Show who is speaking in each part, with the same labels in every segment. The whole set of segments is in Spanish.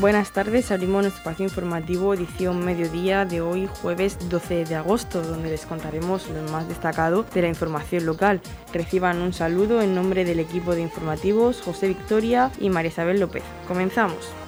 Speaker 1: Buenas tardes, abrimos nuestro espacio informativo edición mediodía de hoy jueves 12 de agosto, donde les contaremos lo más destacado de la información local. Reciban un saludo en nombre del equipo de informativos José Victoria y María Isabel López. Comenzamos.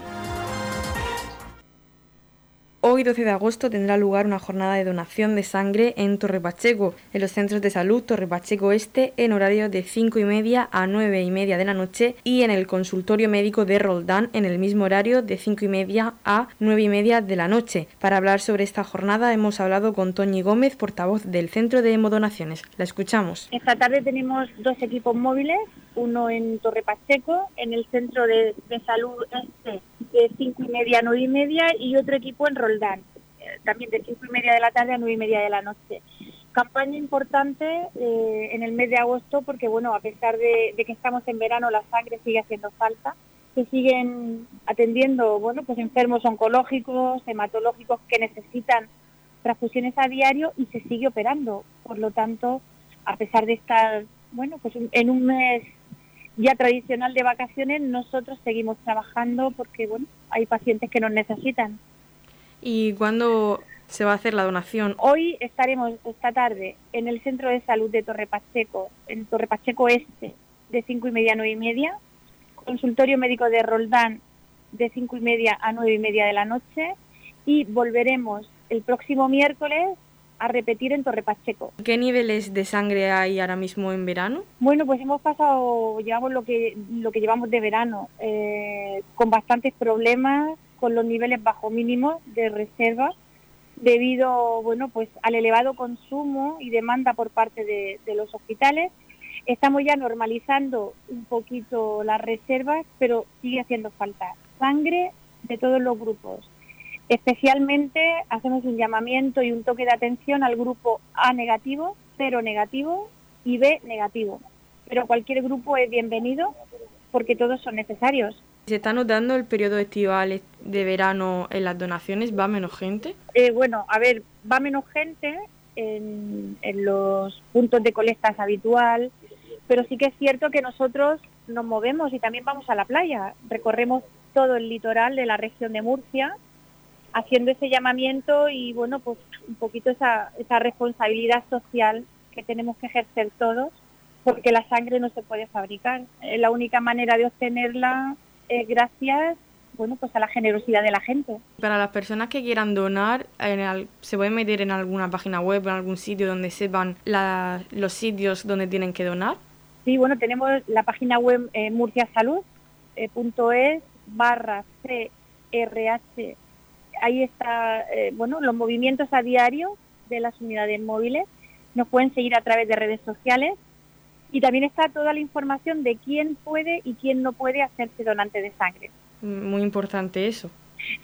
Speaker 1: Hoy, 12 de agosto, tendrá lugar una jornada de donación de sangre en Torre Pacheco, en los centros de salud Torre Pacheco Este, en horario de 5 y media a 9 y media de la noche, y en el consultorio médico de Roldán, en el mismo horario de 5 y media a 9 y media de la noche. Para hablar sobre esta jornada, hemos hablado con Toñi Gómez, portavoz del Centro de Hemodonaciones. La escuchamos.
Speaker 2: Esta tarde tenemos dos equipos móviles, uno en Torre Pacheco, en el centro de, de salud este de cinco y media a nueve y media y otro equipo en Roldán, eh, también de cinco y media de la tarde a nueve y media de la noche. Campaña importante eh, en el mes de agosto porque, bueno, a pesar de, que estamos en verano, la sangre sigue haciendo falta. Se siguen atendiendo, bueno, pues enfermos oncológicos, hematológicos que necesitan transfusiones a diario y se sigue operando. Por lo tanto, a pesar de estar, bueno, pues en un mes ya tradicional de vacaciones, nosotros seguimos trabajando porque bueno, hay pacientes que nos necesitan.
Speaker 1: ¿Y cuándo se va a hacer la donación?
Speaker 2: Hoy estaremos esta tarde en el Centro de Salud de Torre Pacheco, en Torre Pacheco Este, de cinco y media a nueve y media, consultorio médico de Roldán de cinco y media a nueve y media de la noche y volveremos el próximo miércoles a repetir en Torre Pacheco.
Speaker 1: ¿Qué niveles de sangre hay ahora mismo en verano?
Speaker 2: Bueno, pues hemos pasado, llevamos lo que, lo que llevamos de verano, eh, con bastantes problemas, con los niveles bajo mínimos de reserva, debido bueno, pues al elevado consumo y demanda por parte de, de los hospitales. Estamos ya normalizando un poquito las reservas, pero sigue haciendo falta sangre de todos los grupos Especialmente hacemos un llamamiento y un toque de atención al grupo A negativo, cero negativo y B negativo. Pero cualquier grupo es bienvenido porque todos son necesarios.
Speaker 1: ¿Se está notando el periodo estival de verano en las donaciones? ¿Va menos gente?
Speaker 2: Eh, bueno, a ver, va menos gente en, en los puntos de colectas habitual, pero sí que es cierto que nosotros nos movemos y también vamos a la playa. Recorremos todo el litoral de la región de Murcia haciendo ese llamamiento y bueno, pues un poquito esa, esa responsabilidad social que tenemos que ejercer todos, porque la sangre no se puede fabricar. Eh, la única manera de obtenerla es gracias bueno, pues a la generosidad de la gente.
Speaker 1: Para las personas que quieran donar, ¿se pueden meter en alguna página web, en algún sitio donde sepan los sitios donde tienen que donar?
Speaker 2: Sí, bueno, tenemos la página web eh, murciasalud.es barra CRH ahí está, eh, bueno, los movimientos a diario de las unidades móviles. Nos pueden seguir a través de redes sociales y también está toda la información de quién puede y quién no puede hacerse donante de sangre.
Speaker 1: Muy importante eso.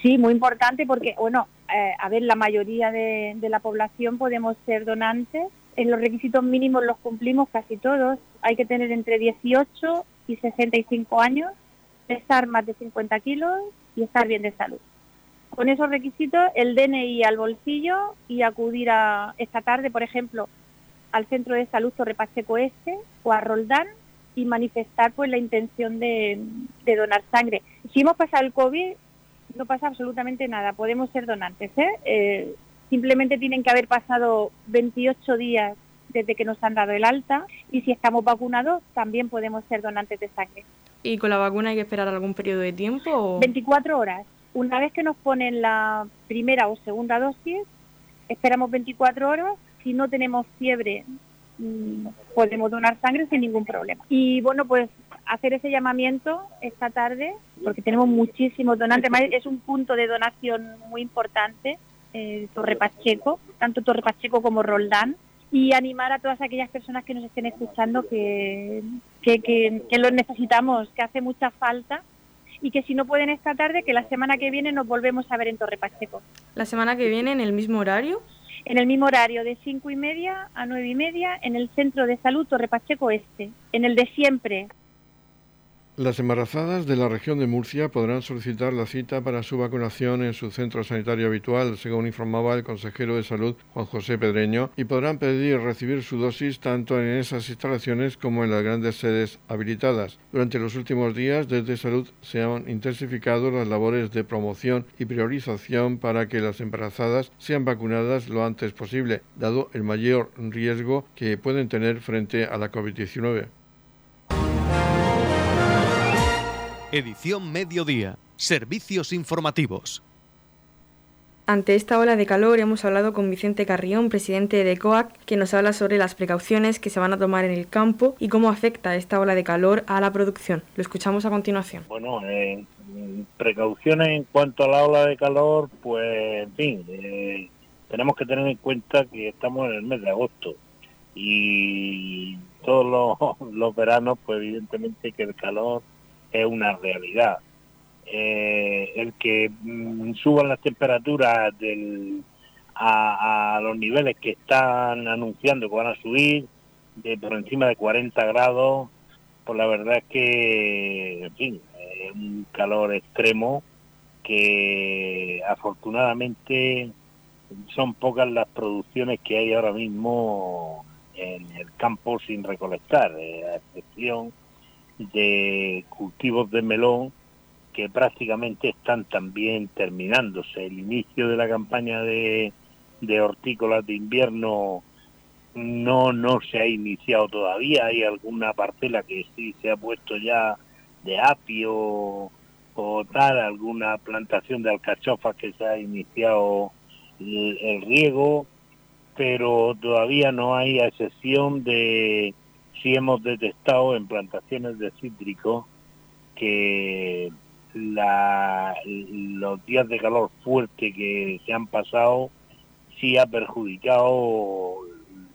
Speaker 2: Sí, muy importante porque, bueno, eh, a ver, la mayoría de, de la población podemos ser donantes. En los requisitos mínimos los cumplimos casi todos. Hay que tener entre 18 y 65 años, pesar más de 50 kilos y estar bien de salud con esos requisitos el DNI al bolsillo y acudir a esta tarde, por ejemplo, al Centro de Salud Torre Pacheco Este o a Roldán y manifestar pues la intención de, donar sangre. Si hemos pasado el COVID, no pasa absolutamente nada, podemos ser donantes. ¿eh? Eh, simplemente tienen que haber pasado 28 días desde que nos han dado el alta y si estamos vacunados también podemos ser donantes de sangre.
Speaker 1: ¿Y con la vacuna hay que esperar algún periodo de tiempo?
Speaker 2: 24 horas. Una vez que nos ponen la primera o segunda dosis, esperamos 24 horas. Si no tenemos fiebre, mm, podemos donar sangre sin ningún problema. Y bueno, pues hacer ese llamamiento esta tarde, porque tenemos muchísimos donantes. Es un punto de donación muy importante, eh, Torre Pacheco, tanto Torre Pacheco como Roldán, y animar a todas aquellas personas que nos estén escuchando que, que, que, que lo necesitamos, que hace mucha falta y que si no pueden esta tarde, que la semana que viene nos volvemos a ver en Torre Pacheco.
Speaker 1: ¿La semana que viene en el mismo horario?
Speaker 2: En el mismo horario, de cinco y media a nueve y media, en el Centro de Salud Torre Pacheco Este, en el de siempre.
Speaker 3: Las embarazadas de la región de Murcia podrán solicitar la cita para su vacunación en su centro sanitario habitual, según informaba el consejero de Salud Juan José Pedreño, y podrán pedir recibir su dosis tanto en esas instalaciones como en las grandes sedes habilitadas. Durante los últimos días, desde Salud se han intensificado las labores de promoción y priorización para que las embarazadas sean vacunadas lo antes posible, dado el mayor riesgo que pueden tener frente a la COVID-19.
Speaker 4: Edición Mediodía. Servicios informativos.
Speaker 1: Ante esta ola de calor hemos hablado con Vicente Carrión, presidente de COAC, que nos habla sobre las precauciones que se van a tomar en el campo y cómo afecta esta ola de calor a la producción. Lo escuchamos a continuación.
Speaker 5: Bueno, eh, precauciones en cuanto a la ola de calor, pues en fin, eh, tenemos que tener en cuenta que estamos en el mes de agosto y todos los, los veranos, pues evidentemente que el calor es una realidad. Eh, el que mm, suban las temperaturas del, a, los niveles que están anunciando que van a subir, de por encima de 40 grados, pues la verdad es que, en fin, es un calor extremo que afortunadamente son pocas las producciones que hay ahora mismo en el campo sin recolectar, eh, a excepción de cultivos de melón que prácticamente están también terminándose. El inicio de la campaña de, de hortícolas de invierno no, no se ha iniciado todavía. Hay alguna parcela que sí se ha puesto ya de apio o tal, alguna plantación de alcachofas que se ha iniciado el riego, pero todavía no hay, a excepción de sí hemos detectado en plantaciones de cítricos que los días de calor fuerte que se han pasado sí ha perjudicado,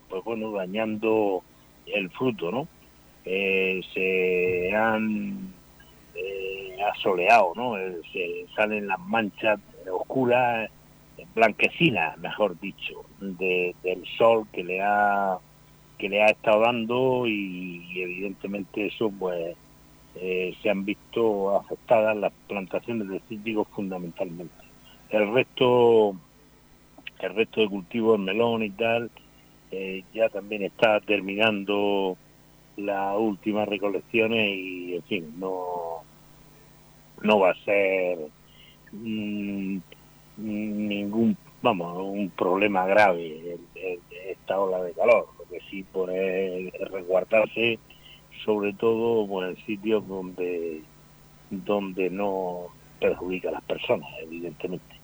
Speaker 5: pues bueno, dañando el fruto, ¿no? Eh, se han eh, asoleado, ¿no? Eh, se salen las manchas oscuras, blanquecinas, mejor dicho, del sol que le ha que le ha estado dando y, evidentemente eso pues eh, se han visto afectadas las plantaciones de cítricos fundamentalmente. El resto, el resto de cultivos, melón y tal, eh, ya también está terminando las últimas recolecciones y en fin, no, no va a ser mm, ningún, vamos, un problema grave esta ola de calor que sí por resguardarse, sobre todo en sitios donde, donde no perjudica a las personas, evidentemente.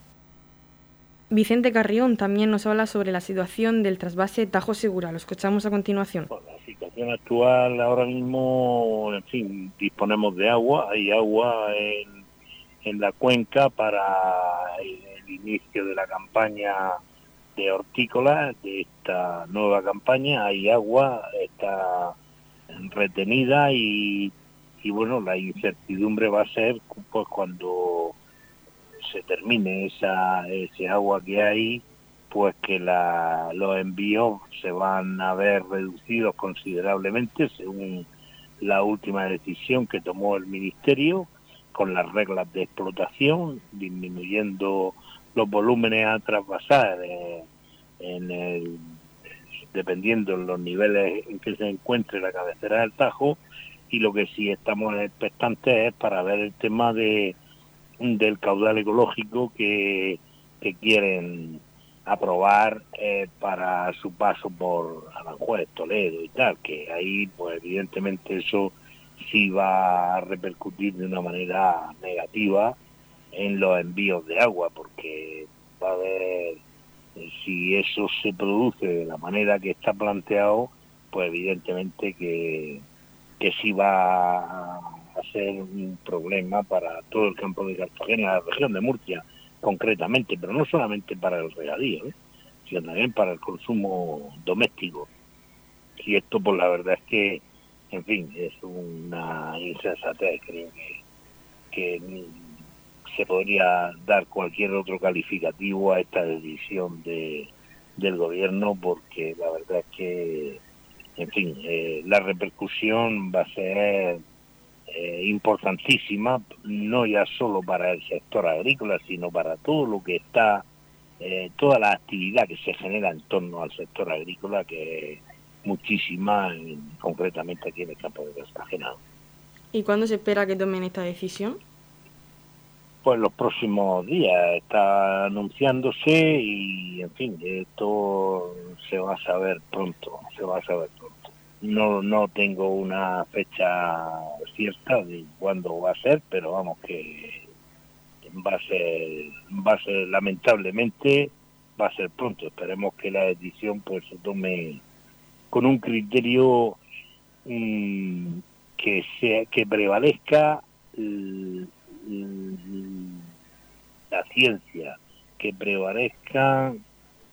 Speaker 1: Vicente Carrión también nos habla sobre la situación del trasvase Tajo Segura. Lo escuchamos a continuación.
Speaker 5: la situación actual ahora mismo, en fin, disponemos de agua. Hay agua en, en la cuenca para el inicio de la campaña de hortícola de esta nueva campaña. Hay agua, está retenida y, y bueno, la incertidumbre va a ser pues cuando se termine esa, ese agua que hay, pues que la, los envíos se van a ver reducidos considerablemente según la última decisión que tomó el Ministerio con las reglas de explotación, disminuyendo los volúmenes a trasvasar eh, en el, dependiendo de los niveles en que se encuentre la cabecera del Tajo y lo que sí estamos expectantes es para ver el tema de del caudal ecológico que, que quieren aprobar eh, para su paso por Aranjuez, Toledo y tal, que ahí pues evidentemente eso sí va a repercutir de una manera negativa en los envíos de agua, porque va a haber, si eso se produce de la manera que está planteado, pues evidentemente que, que sí va a ser un problema para todo el campo de Cartagena, la región de Murcia concretamente, pero no solamente para el regadío, ¿eh? sino también para el consumo doméstico. Y esto, pues la verdad es que, en fin, es una insensatez, creo que, que se podría dar cualquier otro calificativo a esta decisión de, del gobierno porque la verdad es que, en fin, eh, la repercusión va a ser eh, importantísima, no ya solo para el sector agrícola, sino para todo lo que está, eh, toda la actividad que se genera en torno al sector agrícola, que muchísima, concretamente aquí en el campo de Cartagena.
Speaker 1: ¿Y cuándo se espera que tomen esta decisión?
Speaker 5: Pues los próximos días está anunciándose y, en fin, esto se va a saber pronto, se va a saber pronto. No, no tengo una fecha cierta de cuándo va a ser, pero vamos que va a ser, va a ser lamentablemente, va a ser pronto. Esperemos que la decisión pues se tome con un criterio mm, que sea que prevalezca la ciencia, que prevalezca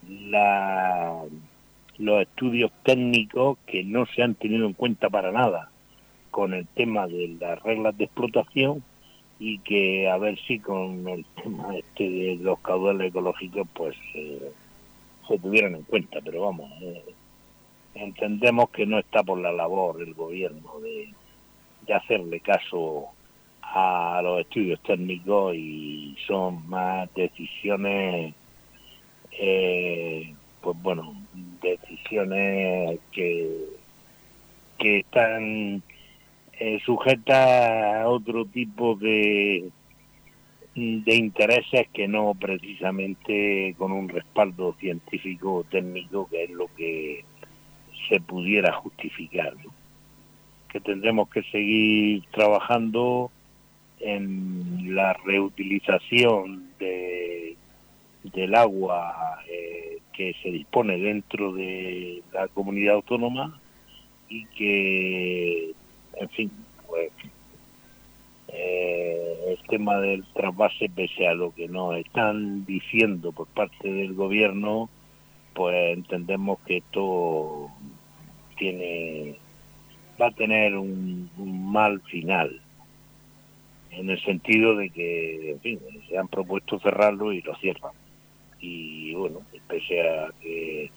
Speaker 5: la los estudios técnicos que no se han tenido en cuenta para nada con el tema de las reglas de explotación y que a ver si con el tema este de los caudales ecológicos pues eh, se tuvieran en cuenta pero vamos eh, entendemos que no está por la labor el gobierno de, de hacerle caso a los estudios técnicos y son más decisiones eh, pues bueno decisiones que, que están eh, sujetas a otro tipo de, de intereses que no precisamente con un respaldo científico o técnico, que es lo que se pudiera justificar. Que tendremos que seguir trabajando en la reutilización de, del agua eh, que se dispone dentro de la comunidad autónoma y que, en fin, pues eh, el tema del trasvase, pese a lo que nos están diciendo por parte del gobierno, pues entendemos que esto tiene va a tener un mal final en el sentido de que, en fin, se han propuesto cerrarlo y lo cierran y bueno, pese a que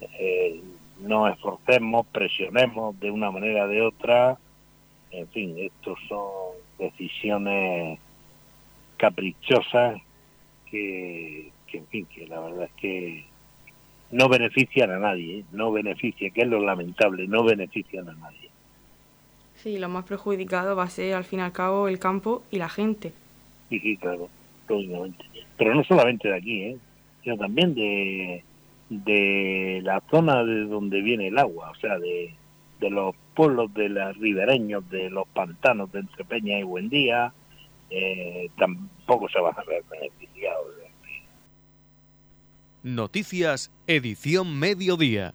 Speaker 5: eh, nos esforcemos, presionemos de una manera o de otra, en fin, estos son decisiones caprichosas que, en fin, que la verdad es que no benefician a nadie, ¿eh? no beneficia, que es lo lamentable, no benefician a nadie.
Speaker 1: Sí, lo más perjudicado va a ser al fin y al cabo el campo y la gente.
Speaker 5: Sí, sí, claro, lógicamente. Pero no solamente de aquí, ¿eh? sino también de, de la zona de donde viene el agua, o sea, de, de los pueblos de los ribereños, de los pantanos de Entrepeña y Buendía, eh, tampoco se van a ver beneficiados.
Speaker 4: Noticias, edición mediodía.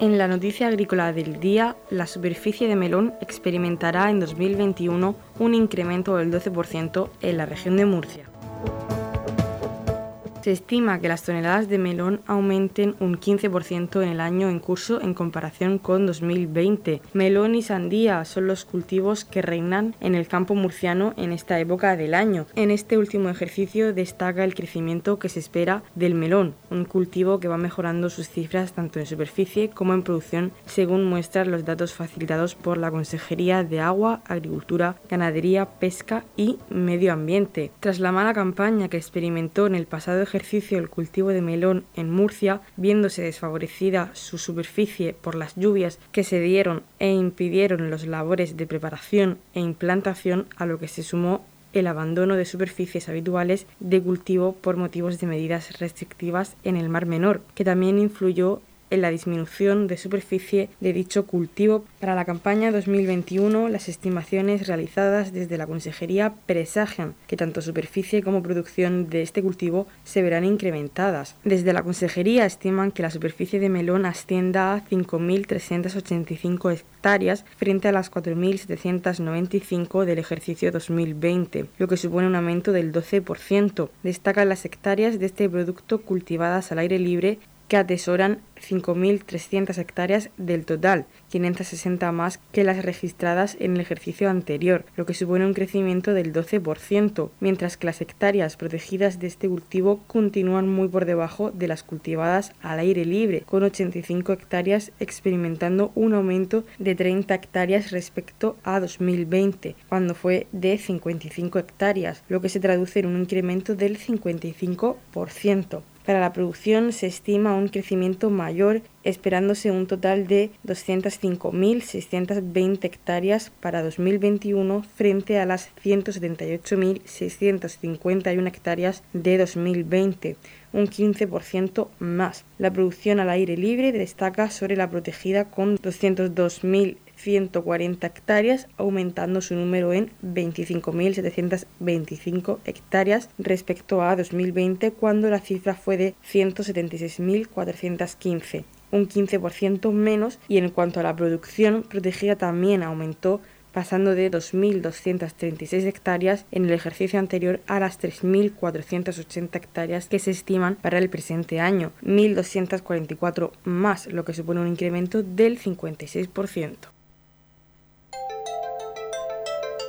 Speaker 1: En la noticia agrícola del día, la superficie de melón experimentará en 2021 un incremento del 12% en la región de Murcia. Se estima que las toneladas de melón aumenten un 15% en el año en curso en comparación con 2020. Melón y sandía son los cultivos que reinan en el campo murciano en esta época del año. En este último ejercicio destaca el crecimiento que se espera del melón, un cultivo que va mejorando sus cifras tanto en superficie como en producción, según muestran los datos facilitados por la Consejería de Agua, Agricultura, Ganadería, Pesca y Medio Ambiente. Tras la mala campaña que experimentó en el pasado ejercicio, ejercicio el cultivo de melón en Murcia, viéndose desfavorecida su superficie por las lluvias que se dieron e impidieron los labores de preparación e implantación, a lo que se sumó el abandono de superficies habituales de cultivo por motivos de medidas restrictivas en el Mar Menor, que también influyó en la disminución de superficie de dicho cultivo. Para la campaña 2021, las estimaciones realizadas desde la Consejería presagian que tanto superficie como producción de este cultivo se verán incrementadas. Desde la Consejería estiman que la superficie de melón ascienda a 5.385 hectáreas frente a las 4.795 del ejercicio 2020, lo que supone un aumento del 12%. Destacan las hectáreas de este producto cultivadas al aire libre que atesoran 5.300 hectáreas del total, 560 más que las registradas en el ejercicio anterior, lo que supone un crecimiento del 12%, mientras que las hectáreas protegidas de este cultivo continúan muy por debajo de las cultivadas al aire libre, con 85 hectáreas experimentando un aumento de 30 hectáreas respecto a 2020, cuando fue de 55 hectáreas, lo que se traduce en un incremento del 55%. Para la producción se estima un crecimiento mayor, esperándose un total de 205.620 hectáreas para 2021 frente a las 178.651 hectáreas de 2020 un 15% más. La producción al aire libre destaca sobre la protegida con 202.000 140 hectáreas, aumentando su número en 25.725 hectáreas respecto a 2020, cuando la cifra fue de 176.415, un 15% menos, y en cuanto a la producción protegida también aumentó pasando de 2.236 hectáreas en el ejercicio anterior a las 3.480 hectáreas que se estiman para el presente año, 1.244 más, lo que supone un incremento del 56%.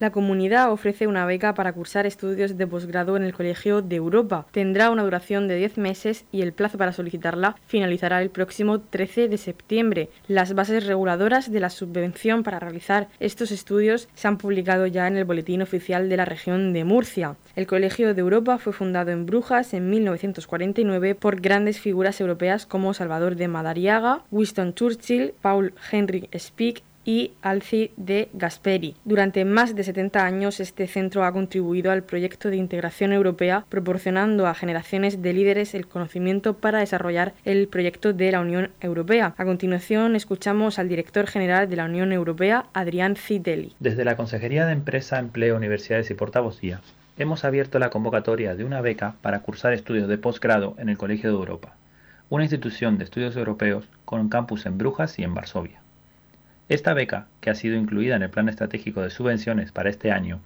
Speaker 1: La comunidad ofrece una beca para cursar estudios de posgrado en el Colegio de Europa. Tendrá una duración de 10 meses y el plazo para solicitarla finalizará el próximo 13 de septiembre. Las bases reguladoras de la subvención para realizar estos estudios se han publicado ya en el Boletín Oficial de la región de Murcia. El Colegio de Europa fue fundado en Brujas en 1949 por grandes figuras europeas como Salvador de Madariaga, Winston Churchill, Paul Henry Speke y Alci de Gasperi. Durante más de 70 años este centro ha contribuido al proyecto de integración europea proporcionando a generaciones de líderes el conocimiento para desarrollar el proyecto de la Unión Europea. A continuación escuchamos al director general de la Unión Europea, Adrián Citelli.
Speaker 6: Desde la Consejería de Empresa, Empleo, Universidades y Portavocía hemos abierto la convocatoria de una beca para cursar estudios de posgrado en el Colegio de Europa, una institución de estudios europeos con campus en Brujas y en Varsovia. Esta beca, que ha sido incluida en el Plan Estratégico de Subvenciones para este año,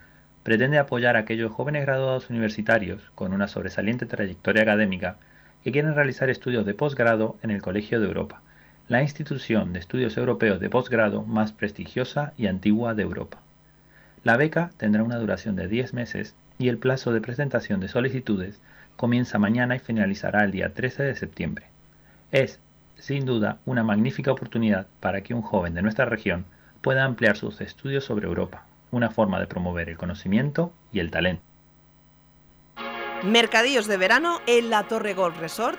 Speaker 6: pretende apoyar a aquellos jóvenes graduados universitarios con una sobresaliente trayectoria académica que quieren realizar estudios de posgrado en el Colegio de Europa, la institución de estudios europeos de posgrado más prestigiosa y antigua de Europa. La beca tendrá una duración de 10 meses y el plazo de presentación de solicitudes comienza mañana y finalizará el día 13 de septiembre. Es sin duda una magnífica oportunidad para que un joven de nuestra región pueda ampliar sus estudios sobre Europa, una forma de promover el conocimiento y el talento.
Speaker 7: Mercadillos de verano en la Torre Golf Resort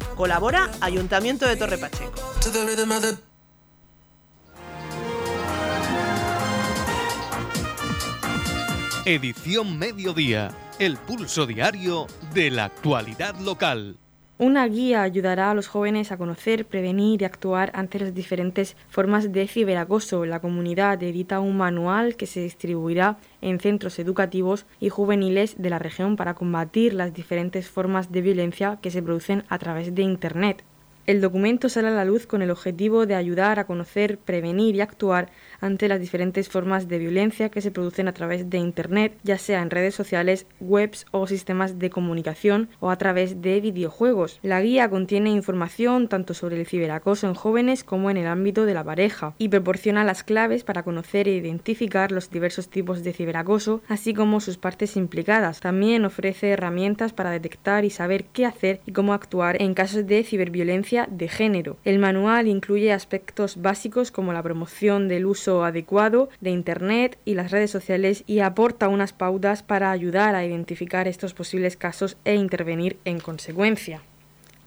Speaker 7: Colabora Ayuntamiento de Torre Pacheco.
Speaker 4: Edición Mediodía, el pulso diario de la actualidad local.
Speaker 1: Una guía ayudará a los jóvenes a conocer, prevenir y actuar ante las diferentes formas de ciberacoso. La comunidad edita un manual que se distribuirá en centros educativos y juveniles de la región para combatir las diferentes formas de violencia que se producen a través de Internet. El documento sale a la luz con el objetivo de ayudar a conocer, prevenir y actuar ante las diferentes formas de violencia que se producen a través de Internet, ya sea en redes sociales, webs o sistemas de comunicación o a través de videojuegos. La guía contiene información tanto sobre el ciberacoso en jóvenes como en el ámbito de la pareja y proporciona las claves para conocer e identificar los diversos tipos de ciberacoso, así como sus partes implicadas. También ofrece herramientas para detectar y saber qué hacer y cómo actuar en casos de ciberviolencia de género. El manual incluye aspectos básicos como la promoción del uso adecuado de Internet y las redes sociales y aporta unas pautas para ayudar a identificar estos posibles casos e intervenir en consecuencia.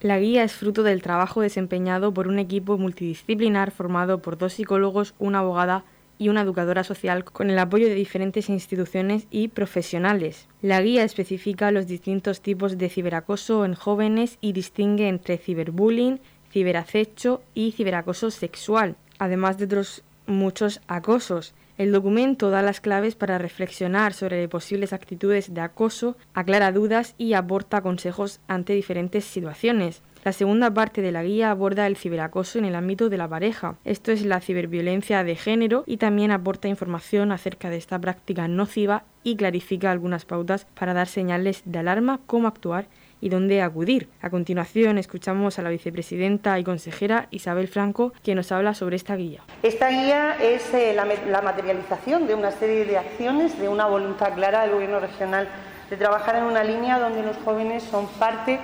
Speaker 1: La guía es fruto del trabajo desempeñado por un equipo multidisciplinar formado por dos psicólogos, una abogada y una educadora social con el apoyo de diferentes instituciones y profesionales. La guía especifica los distintos tipos de ciberacoso en jóvenes y distingue entre ciberbullying, ciberacecho y ciberacoso sexual, además de otros muchos acosos. El documento da las claves para reflexionar sobre posibles actitudes de acoso, aclara dudas y aporta consejos ante diferentes situaciones. La segunda parte de la guía aborda el ciberacoso en el ámbito de la pareja. Esto es la ciberviolencia de género y también aporta información acerca de esta práctica nociva y clarifica algunas pautas para dar señales de alarma, cómo actuar y dónde acudir. A continuación escuchamos a la vicepresidenta y consejera Isabel Franco, que nos habla sobre esta guía.
Speaker 8: Esta guía es eh, la, materialización de una serie de acciones, de una voluntad clara del Gobierno regional de trabajar en una línea donde los jóvenes son parte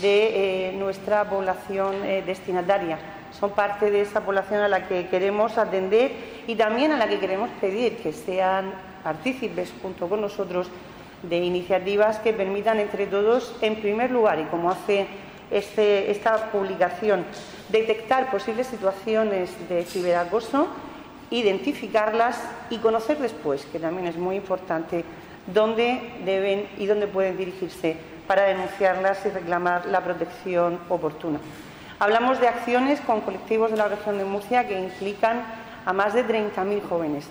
Speaker 8: de eh, nuestra población eh, destinataria, son parte de esa población a la que queremos atender y también a la que queremos pedir que sean partícipes junto con nosotros de iniciativas que permitan entre todos, en primer lugar, y como hace este, esta publicación, detectar posibles situaciones de ciberacoso, identificarlas y conocer después, que también es muy importante, dónde deben y dónde pueden dirigirse para denunciarlas y reclamar la protección oportuna. Hablamos de acciones con colectivos de la región de Murcia que implican a más de 30.000 jóvenes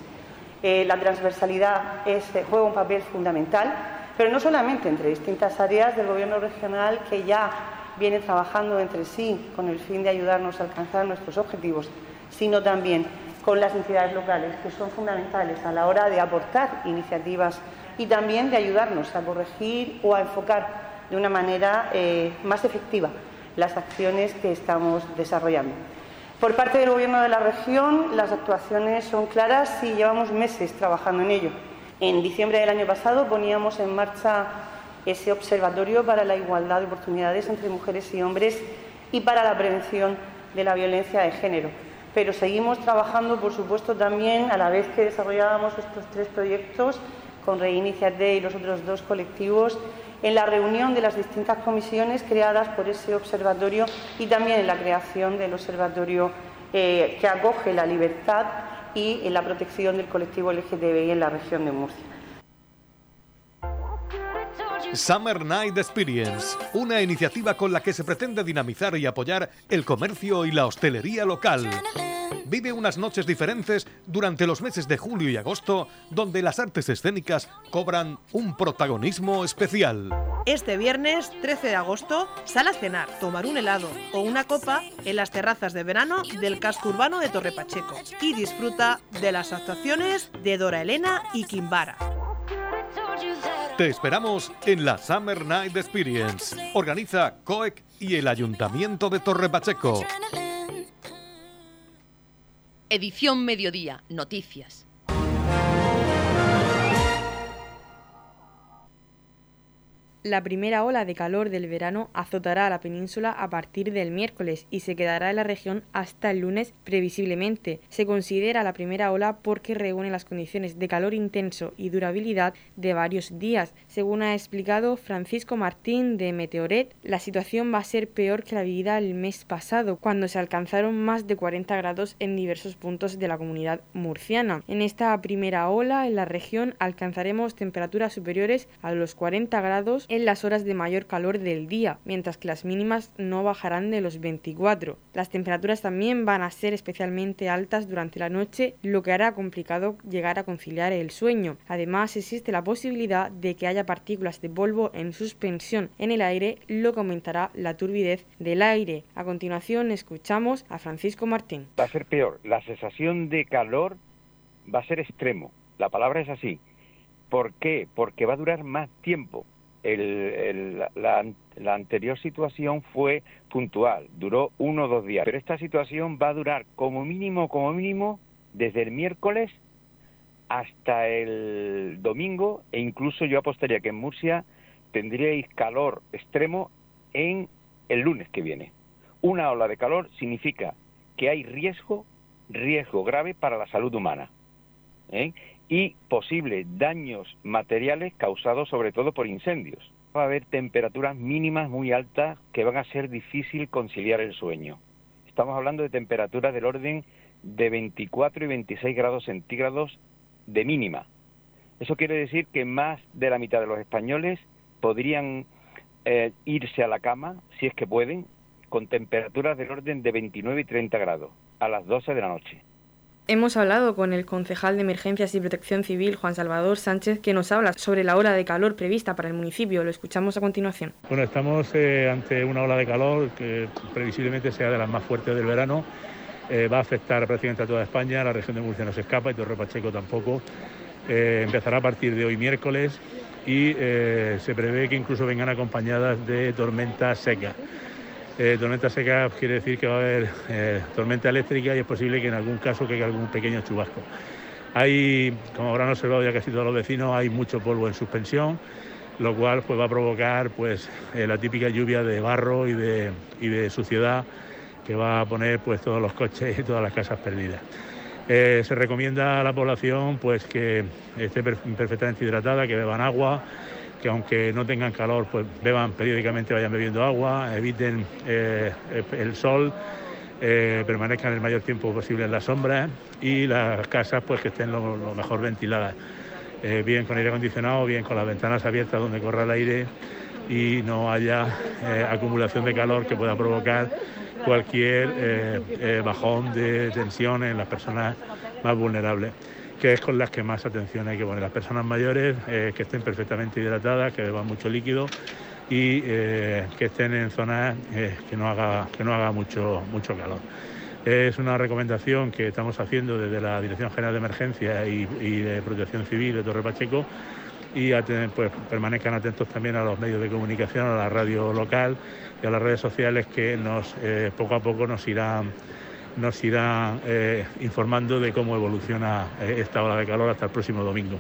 Speaker 8: eh, la transversalidad eh, juega un papel fundamental, pero no solamente entre distintas áreas del Gobierno regional que ya viene trabajando entre sí con el fin de ayudarnos a alcanzar nuestros objetivos, sino también con las entidades locales, que son fundamentales a la hora de aportar iniciativas y también de ayudarnos a corregir o a enfocar de una manera eh, más efectiva las acciones que estamos desarrollando. Por parte del Gobierno de la región, las actuaciones son claras y llevamos meses trabajando en ello. En diciembre del año pasado poníamos en marcha ese observatorio para la igualdad de oportunidades entre mujeres y hombres y para la prevención de la violencia de género. Pero seguimos trabajando, por supuesto, también a la vez que desarrollábamos estos tres proyectos con Reiniciate y los otros dos colectivos en la reunión de las distintas comisiones creadas por ese observatorio y también en la creación del observatorio eh, que acoge la libertad y en la protección del colectivo LGTBI en la región de Murcia.
Speaker 4: Summer Night Experience, una iniciativa con la que se pretende dinamizar y apoyar el comercio y la hostelería local vive unas noches diferentes durante los meses de julio y agosto, donde las artes escénicas cobran un protagonismo especial.
Speaker 7: Este viernes 13 de agosto, sal a cenar, tomar un helado o una copa en las terrazas de verano del casco urbano de Torre Pacheco y disfruta de las actuaciones de Dora Elena y Kimbara.
Speaker 4: Te esperamos en la Summer Night Experience. Organiza COEC y el Ayuntamiento de Torre Pacheco.
Speaker 9: Edición Mediodía, Noticias.
Speaker 1: La primera ola de calor del verano azotará a la península a partir del miércoles y se quedará en la región hasta el lunes previsiblemente. Se considera la primera ola porque reúne las condiciones de calor intenso y durabilidad de varios días. Según ha explicado Francisco Martín de Meteoret, la situación va a ser peor que la vivida el mes pasado, cuando se alcanzaron más de 40 grados en diversos puntos de la comunidad murciana. En esta primera ola en la región alcanzaremos temperaturas superiores a los 40 grados en las horas de mayor calor del día, mientras que las mínimas no bajarán de los 24. Las temperaturas también van a ser especialmente altas durante la noche, lo que hará complicado llegar a conciliar el sueño. Además, existe la posibilidad de que haya partículas de polvo en suspensión en el aire, lo que aumentará la turbidez del aire. A continuación, escuchamos a Francisco Martín.
Speaker 10: Va a ser peor. La sensación de calor va a ser extremo. La palabra es así. ¿Por qué? Porque va a durar más tiempo. La, la, anterior situación fue puntual, duró uno o dos días, pero esta situación va a durar como mínimo, como mínimo, desde el miércoles hasta el domingo e incluso yo apostaría que en Murcia tendríais calor extremo en el lunes que viene. Una ola de calor significa que hay riesgo, riesgo grave para la salud humana. ¿Eh? y posibles daños materiales causados sobre todo por incendios. Va a haber temperaturas mínimas muy altas que van a ser difícil conciliar el sueño. Estamos hablando de temperaturas del orden de 24 y 26 grados centígrados de mínima. Eso quiere decir que más de la mitad de los españoles podrían eh, irse a la cama, si es que pueden, con temperaturas del orden de 29 y 30 grados a las 12 de la noche.
Speaker 1: Hemos hablado con el concejal de Emergencias y Protección Civil, Juan Salvador Sánchez, que nos habla sobre la ola de calor prevista para el municipio. Lo escuchamos a continuación.
Speaker 11: Bueno, estamos eh, ante una ola de calor que previsiblemente sea de las más fuertes del verano. Eh, va a afectar prácticamente a toda España, la región de Murcia no se escapa y Torre Pacheco tampoco. Eh, empezará a partir de hoy miércoles y se prevé que incluso vengan acompañadas de tormentas secas. Eh, tormenta seca quiere decir que va a haber eh, tormenta eléctrica y es posible que en algún caso caiga algún pequeño chubasco. Hay, como habrán observado ya casi todos los vecinos, hay mucho polvo en suspensión, lo cual pues, va a provocar pues, eh, la típica lluvia de barro y de, y de, suciedad que va a poner pues, todos los coches y todas las casas perdidas. se recomienda a la población pues, que esté perfectamente hidratada, que beban agua, que aunque no tengan calor, pues beban periódicamente, vayan bebiendo agua, eviten eh, el sol, eh, permanezcan el mayor tiempo posible en la sombra y las casas pues que estén lo, mejor ventiladas, eh, bien con aire acondicionado, bien con las ventanas abiertas donde corra el aire y no haya acumulación de calor que pueda provocar cualquier bajón de tensión en las personas más vulnerables que es con las que más atención hay que poner. Las personas mayores eh, que estén perfectamente hidratadas, que beban mucho líquido y eh, que estén en zonas eh, que no haga, que no haga mucho, mucho calor. Es una recomendación que estamos haciendo desde la Dirección General de Emergencia y, de Protección Civil de Torre Pacheco y pues, permanezcan atentos también a los medios de comunicación, a la radio local y a las redes sociales que nos, poco a poco nos irán nos irá eh, informando de cómo evoluciona eh, esta ola de calor hasta el próximo domingo.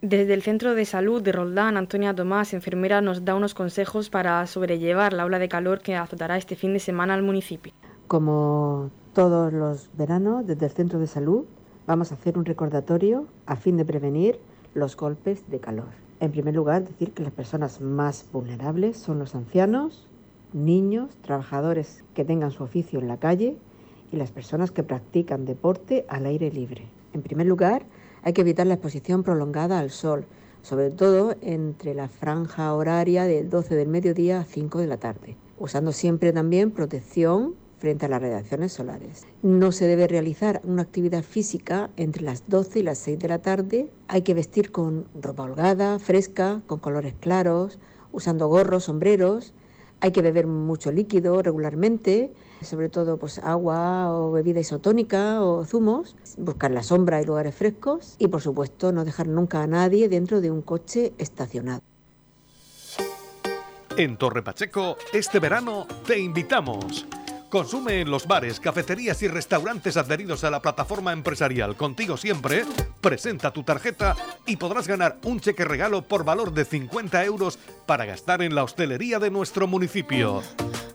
Speaker 1: Desde el Centro de Salud de Roldán, Antonia Tomás, enfermera, nos da unos consejos para sobrellevar la ola de calor que azotará este fin de semana al municipio.
Speaker 12: Como todos los veranos, desde el Centro de Salud vamos a hacer un recordatorio a fin de prevenir los golpes de calor. En primer lugar, decir que las personas más vulnerables son los ancianos, niños, trabajadores que tengan su oficio en la calle y las personas que practican deporte al aire libre. En primer lugar, hay que evitar la exposición prolongada al sol, sobre todo entre la franja horaria de 12 del mediodía a 5 de la tarde, usando siempre también protección frente a las radiaciones solares. No se debe realizar una actividad física entre las 12 y las 6 de la tarde. Hay que vestir con ropa holgada, fresca, con colores claros, usando gorros, sombreros hay que beber mucho líquido regularmente, sobre todo pues agua o bebida isotónica o zumos, buscar la sombra y lugares frescos y por supuesto no dejar nunca a nadie dentro de un coche estacionado.
Speaker 4: En Torre Pacheco, este verano te invitamos. Consume en los bares, cafeterías y restaurantes adheridos a la plataforma empresarial Contigo Siempre, presenta tu tarjeta y podrás ganar un cheque regalo por valor de 50 euros para gastar en la hostelería de nuestro municipio.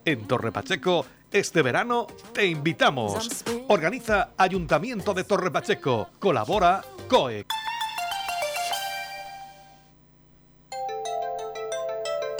Speaker 4: En Torre Pacheco, este verano te invitamos. Organiza Ayuntamiento de Torre Pacheco. Colabora COEC.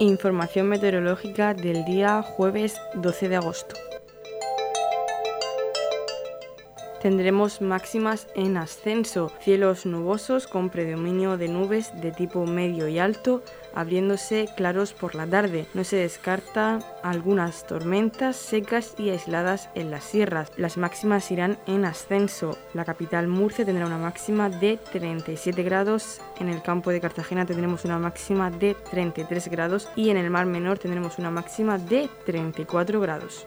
Speaker 1: Información meteorológica del día jueves 12 de agosto. Tendremos máximas en ascenso, cielos nubosos con predominio de nubes de tipo medio y alto, abriéndose claros por la tarde. No se descarta algunas tormentas secas y aisladas en las sierras. Las máximas irán en ascenso. La capital Murcia tendrá una máxima de 37 grados, en el campo de Cartagena tendremos una máxima de 33 grados y en el Mar Menor tendremos una máxima de 34 grados.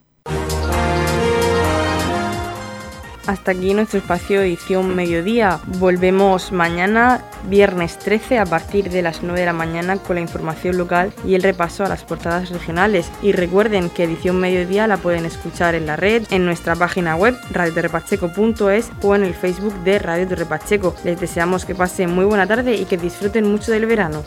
Speaker 1: Hasta aquí nuestro espacio edición mediodía. Volvemos mañana, viernes 13, a partir de las 9 de la mañana con la información local y el repaso a las portadas regionales. Y recuerden que edición mediodía la pueden escuchar en la red, en nuestra página web radioterrepacheco.es o en el Facebook de Radio Torre Les deseamos que pasen muy buena tarde y que disfruten mucho del verano.